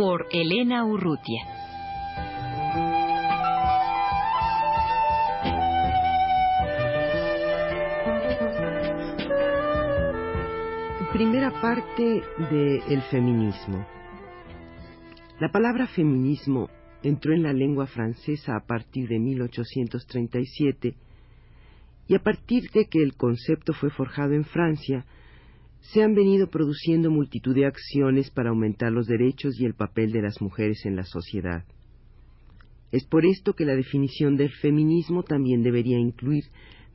Por Elena Urrutia. Primera parte de El feminismo. La palabra feminismo entró en la lengua francesa a partir de 1837 y a partir de que el concepto fue forjado en Francia, se han venido produciendo multitud de acciones para aumentar los derechos y el papel de las mujeres en la sociedad. Es por esto que la definición del feminismo también debería incluir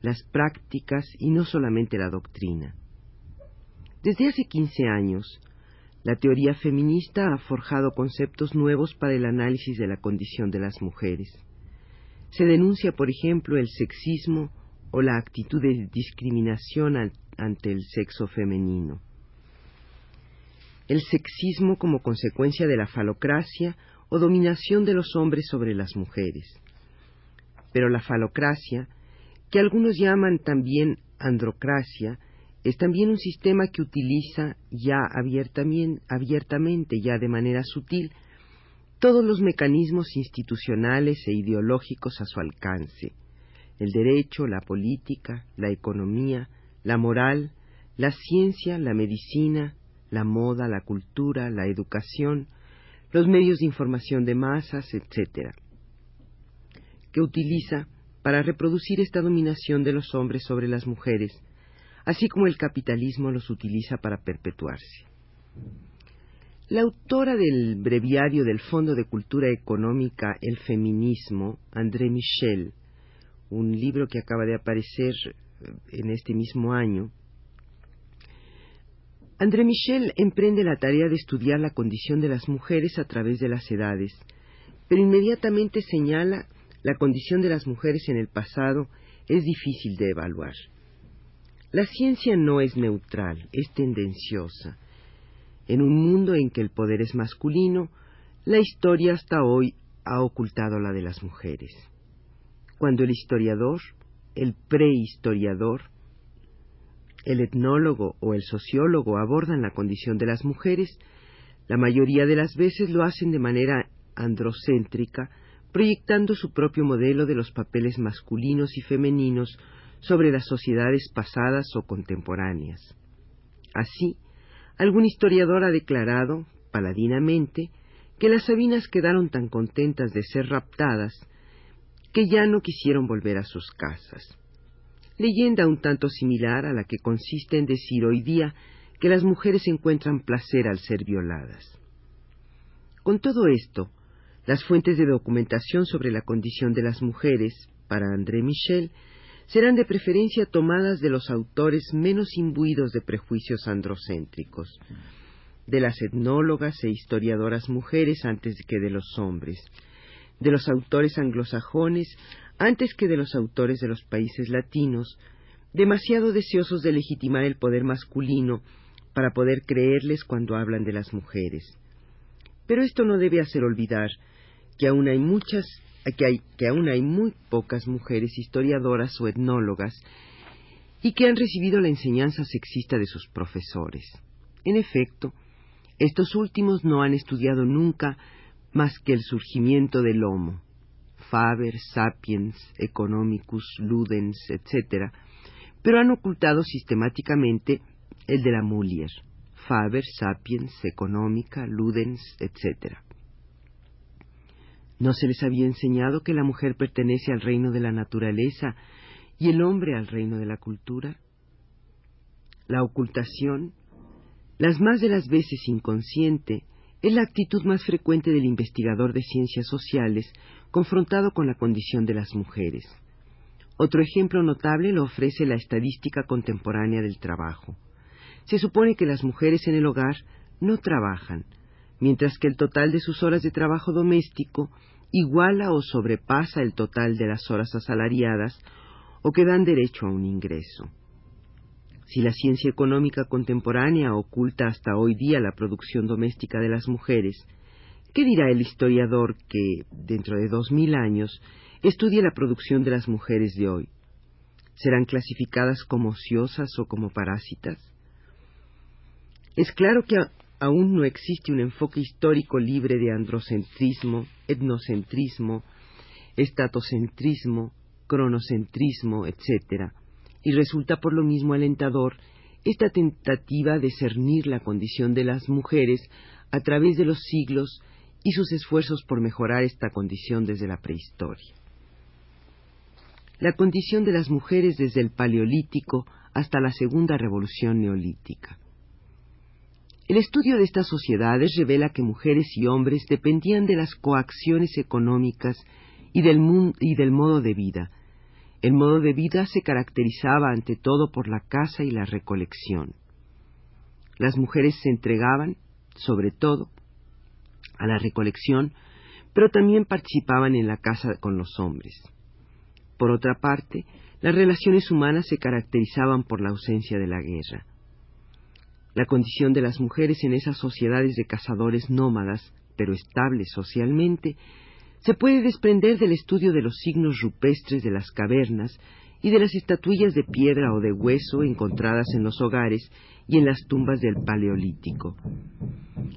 las prácticas y no solamente la doctrina. Desde hace 15 años, la teoría feminista ha forjado conceptos nuevos para el análisis de la condición de las mujeres. Se denuncia, por ejemplo, el sexismo o la actitud de discriminación ante el sexo femenino. El sexismo como consecuencia de la falocracia o dominación de los hombres sobre las mujeres. Pero la falocracia, que algunos llaman también androcracia, es también un sistema que utiliza ya abiertamente, ya de manera sutil, todos los mecanismos institucionales e ideológicos a su alcance el derecho, la política, la economía, la moral, la ciencia, la medicina, la moda, la cultura, la educación, los medios de información de masas, etc., que utiliza para reproducir esta dominación de los hombres sobre las mujeres, así como el capitalismo los utiliza para perpetuarse. La autora del breviario del Fondo de Cultura Económica El Feminismo, André Michel, un libro que acaba de aparecer en este mismo año, André Michel emprende la tarea de estudiar la condición de las mujeres a través de las edades, pero inmediatamente señala la condición de las mujeres en el pasado es difícil de evaluar. La ciencia no es neutral, es tendenciosa. En un mundo en que el poder es masculino, la historia hasta hoy ha ocultado la de las mujeres cuando el historiador, el prehistoriador, el etnólogo o el sociólogo abordan la condición de las mujeres, la mayoría de las veces lo hacen de manera androcéntrica, proyectando su propio modelo de los papeles masculinos y femeninos sobre las sociedades pasadas o contemporáneas. Así, algún historiador ha declarado, paladinamente, que las sabinas quedaron tan contentas de ser raptadas que ya no quisieron volver a sus casas. Leyenda un tanto similar a la que consiste en decir hoy día que las mujeres encuentran placer al ser violadas. Con todo esto, las fuentes de documentación sobre la condición de las mujeres, para André Michel, serán de preferencia tomadas de los autores menos imbuidos de prejuicios androcéntricos, de las etnólogas e historiadoras mujeres antes que de los hombres, de los autores anglosajones antes que de los autores de los países latinos, demasiado deseosos de legitimar el poder masculino para poder creerles cuando hablan de las mujeres. Pero esto no debe hacer olvidar que aún hay muchas que, hay, que aún hay muy pocas mujeres historiadoras o etnólogas y que han recibido la enseñanza sexista de sus profesores. En efecto, estos últimos no han estudiado nunca más que el surgimiento del Homo, Faber, Sapiens, Economicus, Ludens, etc., pero han ocultado sistemáticamente el de la Mulier, Faber, Sapiens, Económica, Ludens, etc. ¿No se les había enseñado que la mujer pertenece al reino de la naturaleza y el hombre al reino de la cultura? La ocultación, las más de las veces inconsciente, es la actitud más frecuente del investigador de ciencias sociales confrontado con la condición de las mujeres. Otro ejemplo notable lo ofrece la estadística contemporánea del trabajo. Se supone que las mujeres en el hogar no trabajan, mientras que el total de sus horas de trabajo doméstico iguala o sobrepasa el total de las horas asalariadas o que dan derecho a un ingreso. Si la ciencia económica contemporánea oculta hasta hoy día la producción doméstica de las mujeres, ¿qué dirá el historiador que, dentro de dos mil años, estudie la producción de las mujeres de hoy? ¿Serán clasificadas como ociosas o como parásitas? Es claro que aún no existe un enfoque histórico libre de androcentrismo, etnocentrismo, estatocentrismo, cronocentrismo, etc., y resulta por lo mismo alentador esta tentativa de cernir la condición de las mujeres a través de los siglos y sus esfuerzos por mejorar esta condición desde la prehistoria. La condición de las mujeres desde el Paleolítico hasta la Segunda Revolución Neolítica. El estudio de estas sociedades revela que mujeres y hombres dependían de las coacciones económicas y del, y del modo de vida. El modo de vida se caracterizaba ante todo por la caza y la recolección. Las mujeres se entregaban, sobre todo, a la recolección, pero también participaban en la caza con los hombres. Por otra parte, las relaciones humanas se caracterizaban por la ausencia de la guerra. La condición de las mujeres en esas sociedades de cazadores nómadas, pero estables socialmente, se puede desprender del estudio de los signos rupestres de las cavernas y de las estatuillas de piedra o de hueso encontradas en los hogares y en las tumbas del Paleolítico.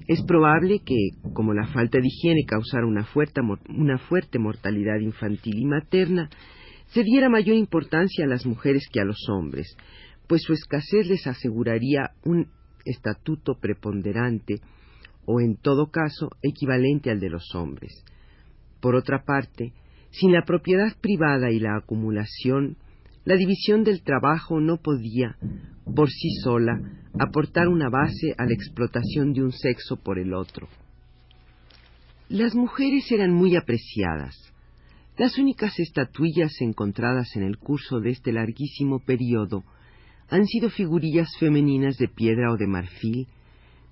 Es probable que, como la falta de higiene causara una fuerte, una fuerte mortalidad infantil y materna, se diera mayor importancia a las mujeres que a los hombres, pues su escasez les aseguraría un estatuto preponderante o en todo caso equivalente al de los hombres. Por otra parte, sin la propiedad privada y la acumulación, la división del trabajo no podía, por sí sola, aportar una base a la explotación de un sexo por el otro. Las mujeres eran muy apreciadas. Las únicas estatuillas encontradas en el curso de este larguísimo período han sido figurillas femeninas de piedra o de marfil,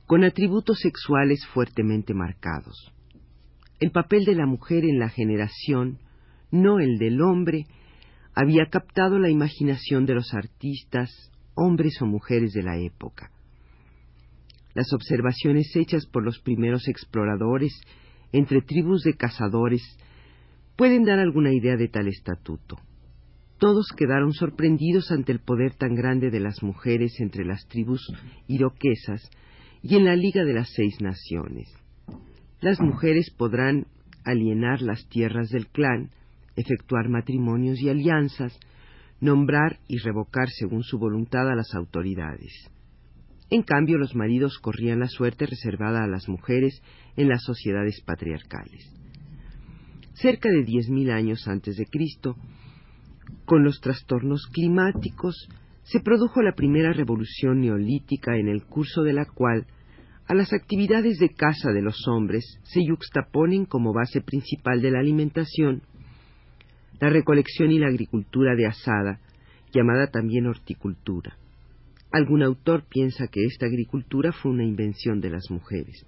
con atributos sexuales fuertemente marcados. El papel de la mujer en la generación, no el del hombre, había captado la imaginación de los artistas, hombres o mujeres de la época. Las observaciones hechas por los primeros exploradores entre tribus de cazadores pueden dar alguna idea de tal estatuto. Todos quedaron sorprendidos ante el poder tan grande de las mujeres entre las tribus iroquesas y en la Liga de las Seis Naciones. Las mujeres podrán alienar las tierras del clan, efectuar matrimonios y alianzas, nombrar y revocar según su voluntad a las autoridades. En cambio, los maridos corrían la suerte reservada a las mujeres en las sociedades patriarcales. Cerca de diez mil años antes de Cristo, con los trastornos climáticos, se produjo la primera revolución neolítica en el curso de la cual a las actividades de caza de los hombres se yuxtaponen como base principal de la alimentación la recolección y la agricultura de asada, llamada también horticultura. Algún autor piensa que esta agricultura fue una invención de las mujeres.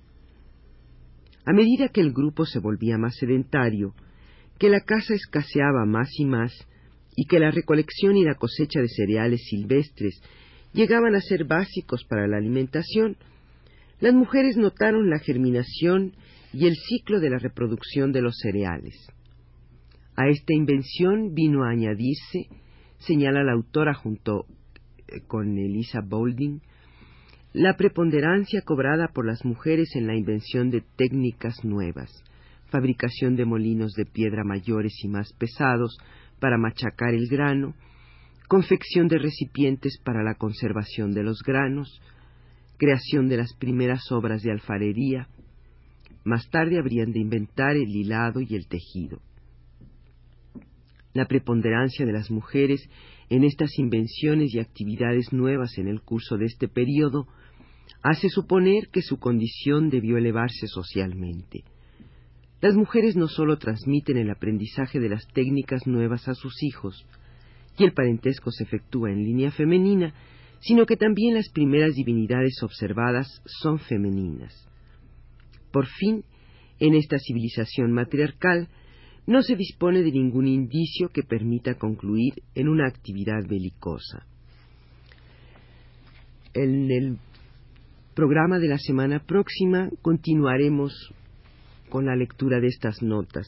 A medida que el grupo se volvía más sedentario, que la caza escaseaba más y más, y que la recolección y la cosecha de cereales silvestres llegaban a ser básicos para la alimentación, las mujeres notaron la germinación y el ciclo de la reproducción de los cereales. A esta invención vino a añadirse, señala la autora junto eh, con Elisa Boulding, la preponderancia cobrada por las mujeres en la invención de técnicas nuevas, fabricación de molinos de piedra mayores y más pesados para machacar el grano, confección de recipientes para la conservación de los granos, creación de las primeras obras de alfarería. Más tarde habrían de inventar el hilado y el tejido. La preponderancia de las mujeres en estas invenciones y actividades nuevas en el curso de este período hace suponer que su condición debió elevarse socialmente. Las mujeres no sólo transmiten el aprendizaje de las técnicas nuevas a sus hijos, y el parentesco se efectúa en línea femenina, sino que también las primeras divinidades observadas son femeninas. Por fin, en esta civilización matriarcal, no se dispone de ningún indicio que permita concluir en una actividad belicosa. En el programa de la semana próxima continuaremos con la lectura de estas notas.